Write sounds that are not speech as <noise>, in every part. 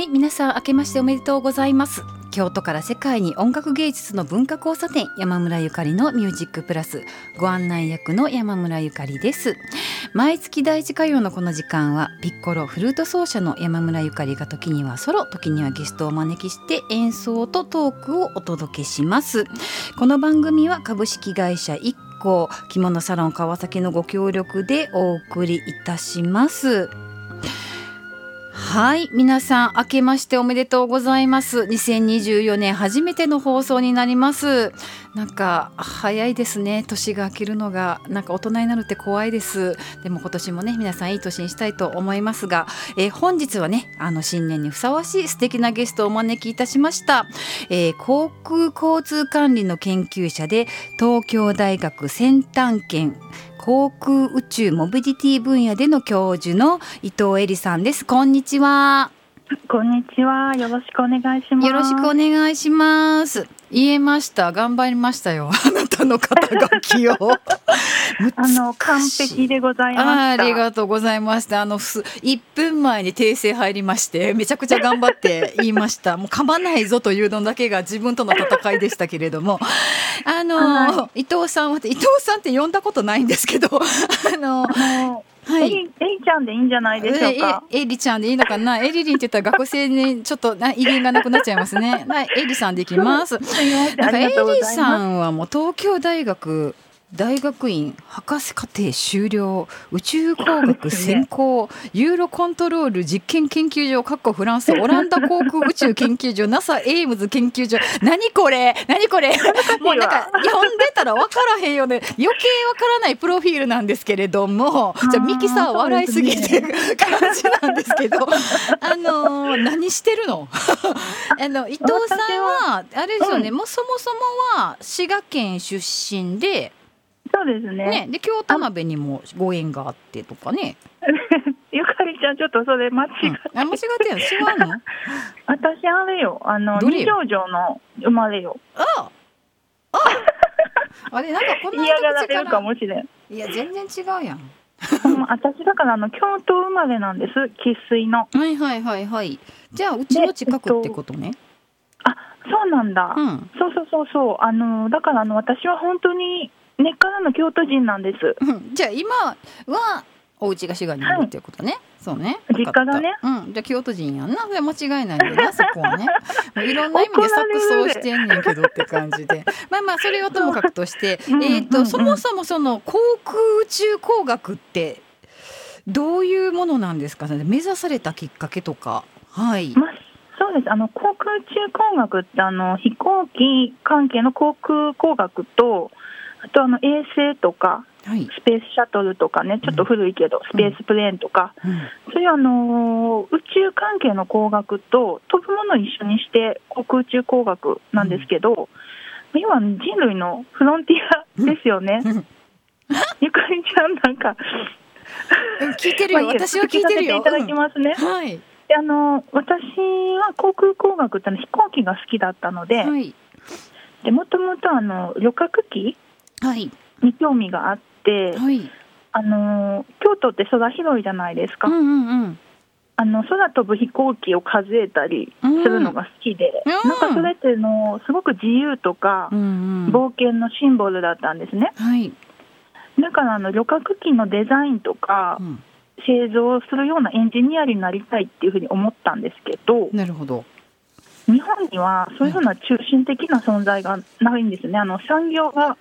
はい皆さん明けましておめでとうございます。京都から世界に音楽芸術の文化交差点山村ゆかりのミュージックプラスご案内役の山村ゆかりです。毎月第一火曜のこの時間はピッコロフルート奏者の山村ゆかりが時にはソロ時にはゲストをお招きして演奏とトークをお届けします。この番組は株式会社一行着物サロン川崎のご協力でお送りいたします。はい。皆さん明けましておめでとうございます。2024年初めての放送になります。なんか早いですね。年が明けるのが。なんか大人になるって怖いです。でも今年もね皆さんいい年にしたいと思いますが、えー、本日はねあの新年にふさわしい素敵なゲストをお招きいたしました、えー、航空交通管理の研究者で東京大学先端研航空宇宙モビリティ分野での教授の伊藤恵里さんです。こんにちは。こんにちは。よろしくお願いします。よろしくお願いします言えました。頑張りましたよ。<laughs> あなたの肩書きを。<laughs> あの完璧でございまありがとうございました。あの1分前に訂正入りましてめちゃくちゃ頑張って言いました。もう噛まないぞというのだけが自分との戦いでしたけれども。あの、はい、伊藤さんは伊藤さんって呼んだことないんですけど <laughs> あのはい、えりちゃんでいいんじゃないでしょうか？えりちゃんでいいのかな？えりりんって言ったら学生にちょっとな威厳がなくなっちゃいますね。はい、えりさんでいきます。なんかえりさんはもう東京大学大学院博士課程修了。宇宙工学専攻、ね、ユーロコントロール実験研究所かっこフランスオランダ航空宇宙研究所 NASA エイムズ研究所。何これ？<laughs> 何これ？もうなんか読んでたら分からへんよね余計分からないプロフィールなんですけれども。じゃあミキさん笑いすぎてる感じなんですけど。<laughs> あのー、何してるの？<laughs> あの伊藤さんはあれですよね、うん、もうそもそもは滋賀県出身でそうですね。ねで京田辺にもご縁があってとかね。<laughs> ゆかりちゃんちょっとそれ間違って、うん、あ間違ってる違うの？<laughs> 私あれよあの二条城の生まれよ。ああ <laughs> あれなんかこんな嫌がられるかもしれん。いや全然違うやん。私だからあの京都生まれなんです生粋の。はいはいはいはい。じゃあうちの近くってことね。えっと、あそうなんだ、うん、そうそうそうそうあのだからあの私は本当に根っからの京都人なんです。うん、じゃあ今はお家が滋賀にいるっていうことね。はい、そうね。実家がね。うん、じゃあ京都人やんな。それ間違いないよな、<laughs> そこはね。もういろんな意味で錯綜してんねんけどって感じで。まあまあそれはともかくとして、えっ、とそもそもその航空宇宙工学ってどういうものなんですかね？目指されたきっかけとか。はい。まあそうですあの航空宇宙工学ってあの飛行機関係の航空工学とあとあの衛星とか、はい、スペースシャトルとかね、ちょっと古いけど、うん、スペースプレーンとか、うん、そういうあの宇宙関係の工学と飛ぶものを一緒にして航空宇宙工学なんですけど、うん、今、人類のフロンティアですよね。ゆかりちゃんなんか聞いてるよ、私は聞いてるよ。いただきますね。はい。であの私は航空工学っての飛行機が好きだったので、はい、でもともとあの旅客機に興味があって、はい、あの京都って空広いじゃないですか。うんうんうん。あの空飛ぶ飛行機を数えたりするのが好きで、うん、なんかそれってのすごく自由とか、うんうん、冒険のシンボルだったんですね。はい、だからあの旅客機のデザインとか、うん、製造するようなエンジニアになりたいっていうふうに思ったんですけどなるほど。日本にはそういうふうな中心的な存在がないんですね。あの産業が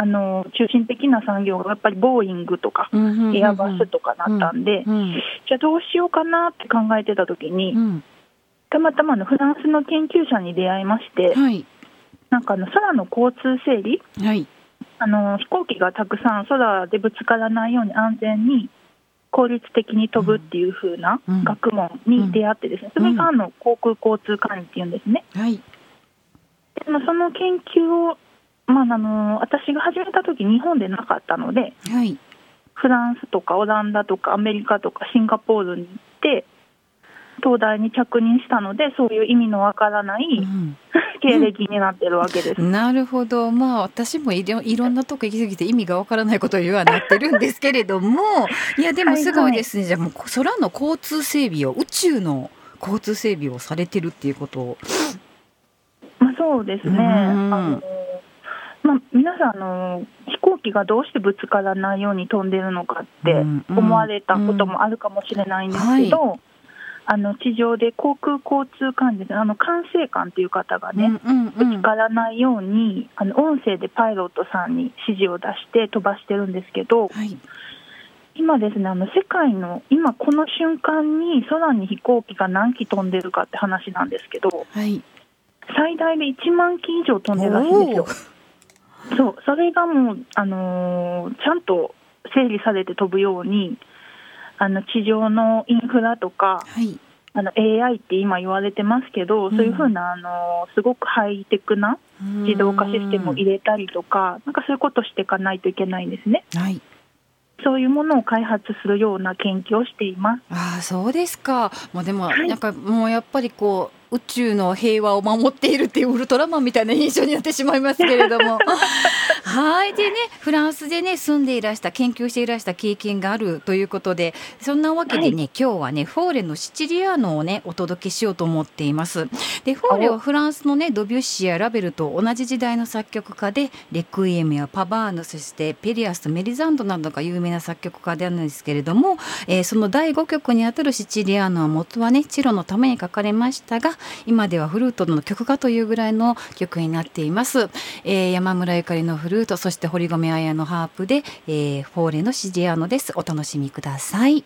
あの中心的な産業がやっぱりボーイングとか、エアバスとかなったんで、じゃあどうしようかなって考えてた時に、たまたまのフランスの研究者に出会いまして、はい、なんかあの空の交通整理、はい、あの飛行機がたくさん空でぶつからないように安全に効率的に飛ぶっていう風な学問に出会ってですね、それがあの航空交通管理っていうんですね。はい、でもその研究をまあ、あの私が始めた時日本でなかったので、はい、フランスとかオランダとかアメリカとかシンガポールに行って東大に着任したのでそういう意味のわからない、<laughs> うん、経歴になってるわけです、うん、なるほど。まあ私もいろいろんなとこ行き過ぎて意味がわからないことを言わなってるんですけれどもいやでもすごいですね、はい。はい、じゃあもう空の交通整備を宇宙の交通整備をされてるっていうことを。まあ、そうですね、あのまあ、皆さんあの、飛行機がどうしてぶつからないように飛んでるのかって思われたこともあるかもしれないんですけど、あの地上で航空交通管理あの管制官っていう方がね、ぶつからないようにあの音声でパイロットさんに指示を出して飛ばしてるんですけど、はい、今ですねあの世界の今この瞬間に空に飛行機が何機飛んでるかって話なんですけど、はい、最大で1万機以上飛んでるらしいんですよ。そうそれがもう、あのー、ちゃんと整理されて飛ぶようにあの地上のインフラとか、はい、あの AI って今言われてますけど、うん、そういうふうなあのすごくハイテクな自動化システムを入れたりとか、なんかそういうことしていかないといけないんですね。はいそういうものを開発するような研究をしています。ああ、そうですか。もうでも、はい、なんかもうやっぱりこう宇宙の平和を守っているっていうウルトラマンみたいな印象になってしまいますけれども。<laughs> はい。でねフランスでね住んでいらした研究していらした経験があるということでそんなわけでね、はい、今日はねフォーレのシチリアーノをねお届けしようと思っています。でフォーレはフランスのねドビュッシーやラベルと同じ時代の作曲家でレクイエムやパバーヌそしてペリアスとメリザンドなどが有名な作曲家であるんですけれども、えー、その第5曲にあたるシチリアーノは元はねチロのために書かれましたが今ではフルートの曲家というぐらいの曲になっています、えー、山村ゆかりのフルートそして堀米彩のハープで、えー、フォーレのシジアーノです。お楽しみください。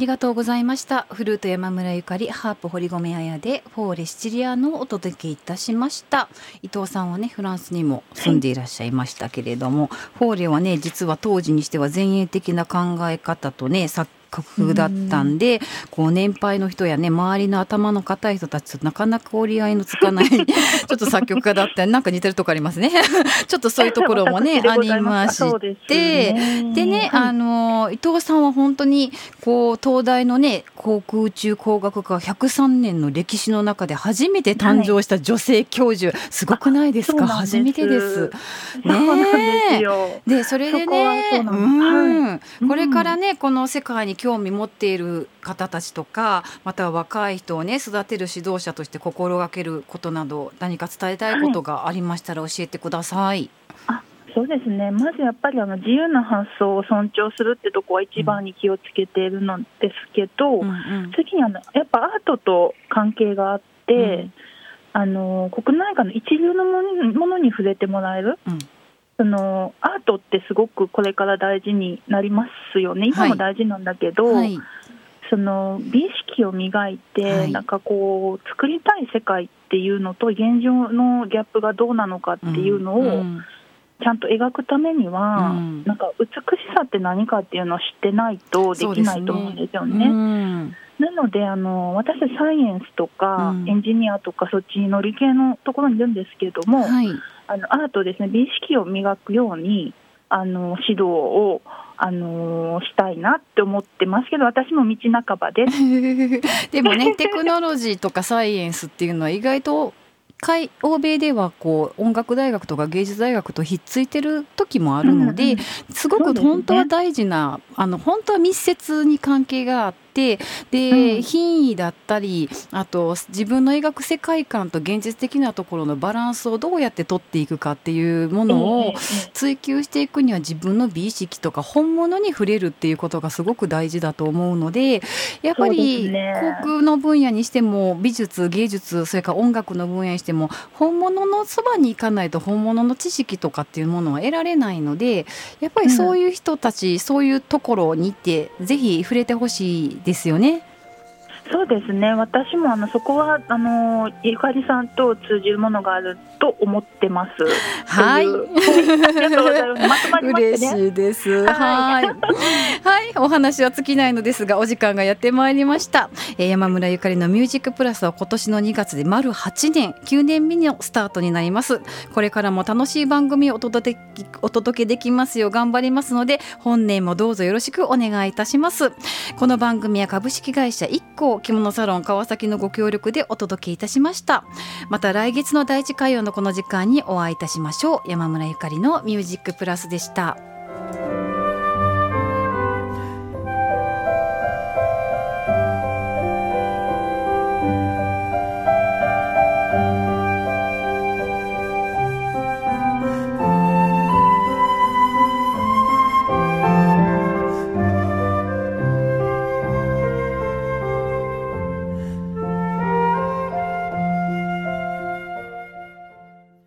りがとうございました。フルート山村ゆかりハープ堀米彩でフォーレシチリアのお届けいたしました。伊藤さんはねフランスにも住んでいらっしゃいましたけれども、はい、フォーレはね実は当時にしては前衛的な考え方とね作工夫だったんで、こう年配の人やね周りの頭の固い人たちとなかなか折り合いのつかない <laughs> ちょっと作曲家だったりなんか似てるとこありますね。<laughs> ちょっとそういうところもね <laughs> ありましてでね、あの伊藤さんは本当にこう東大のね航空宇宙工学科103年の歴史の中で初めて誕生した女性教授、はい、すごくないですか？初めてです。<laughs> ねでそれでねうん、これからねこの世界に興味持っている方たちとかまたは若い人をね育てる指導者として心がけることなど何か伝えたいことがありましたら教えてください。はい、そうですね。まずやっぱりあの自由な発想を尊重するってとこは一番に気をつけているのですけど、うんうん、次にあのやっぱアートと関係があって、うん、あの国内外の一流のものに触れてもらえる。うん。そのアートってすごくこれから大事になりますよね、今も大事なんだけど、はい、その美意識を磨いて、はい、なんかこう、作りたい世界っていうのと、現状のギャップがどうなのかっていうのを、ちゃんと描くためには、うん、なんか美しさって何かっていうのを知ってないとできないと思うんですよね。なのであの私、サイエンスとか、エンジニアとか、そっちの理系のところにいるんですけれども、はい、あのアートですね、美意識を磨くように、あの指導をあのしたいなって思ってますけど私も道半ばです。<laughs> でもねテクノロジーとかサイエンスっていうのは意外と海欧米ではこう音楽大学とか芸術大学とひっついてる時もあるので、すごく本当は大事な、あの本当は密接に関係があって。で、うん、品位だったりあと自分の描く世界観と現実的なところのバランスをどうやって取っていくかっていうものを追求していくには自分の美意識とか本物に触れるっていうことがすごく大事だと思うのでやっぱり航空の分野にしても美術芸術それから音楽の分野にしても本物のそばに行かないと本物の知識とかっていうものは得られないのでやっぱりそういう人たち、うん、そういうところに行ってぜひ触れてほしいですよね。そうですね私もあのそこはあのゆかりさんと通じるものがあると思ってます。はい。ありがとうございます。まとまりまね、嬉しいです。はい。はい、お話は尽きないのですが、お時間がやってまいりました。えー、山村ゆかりのミュージックプラスは今年の2月で丸8年、9年目のスタートになります。これからも楽しい番組をお届けお届けできますよう頑張りますので、本年もどうぞよろしくお願いいたします。この番組は株式会社一行着物サロン川崎のご協力でお届けいたしました。また来月の第一火曜のこの時間にお会いいたしましょう。山村ゆかりのミュージックプラスでした。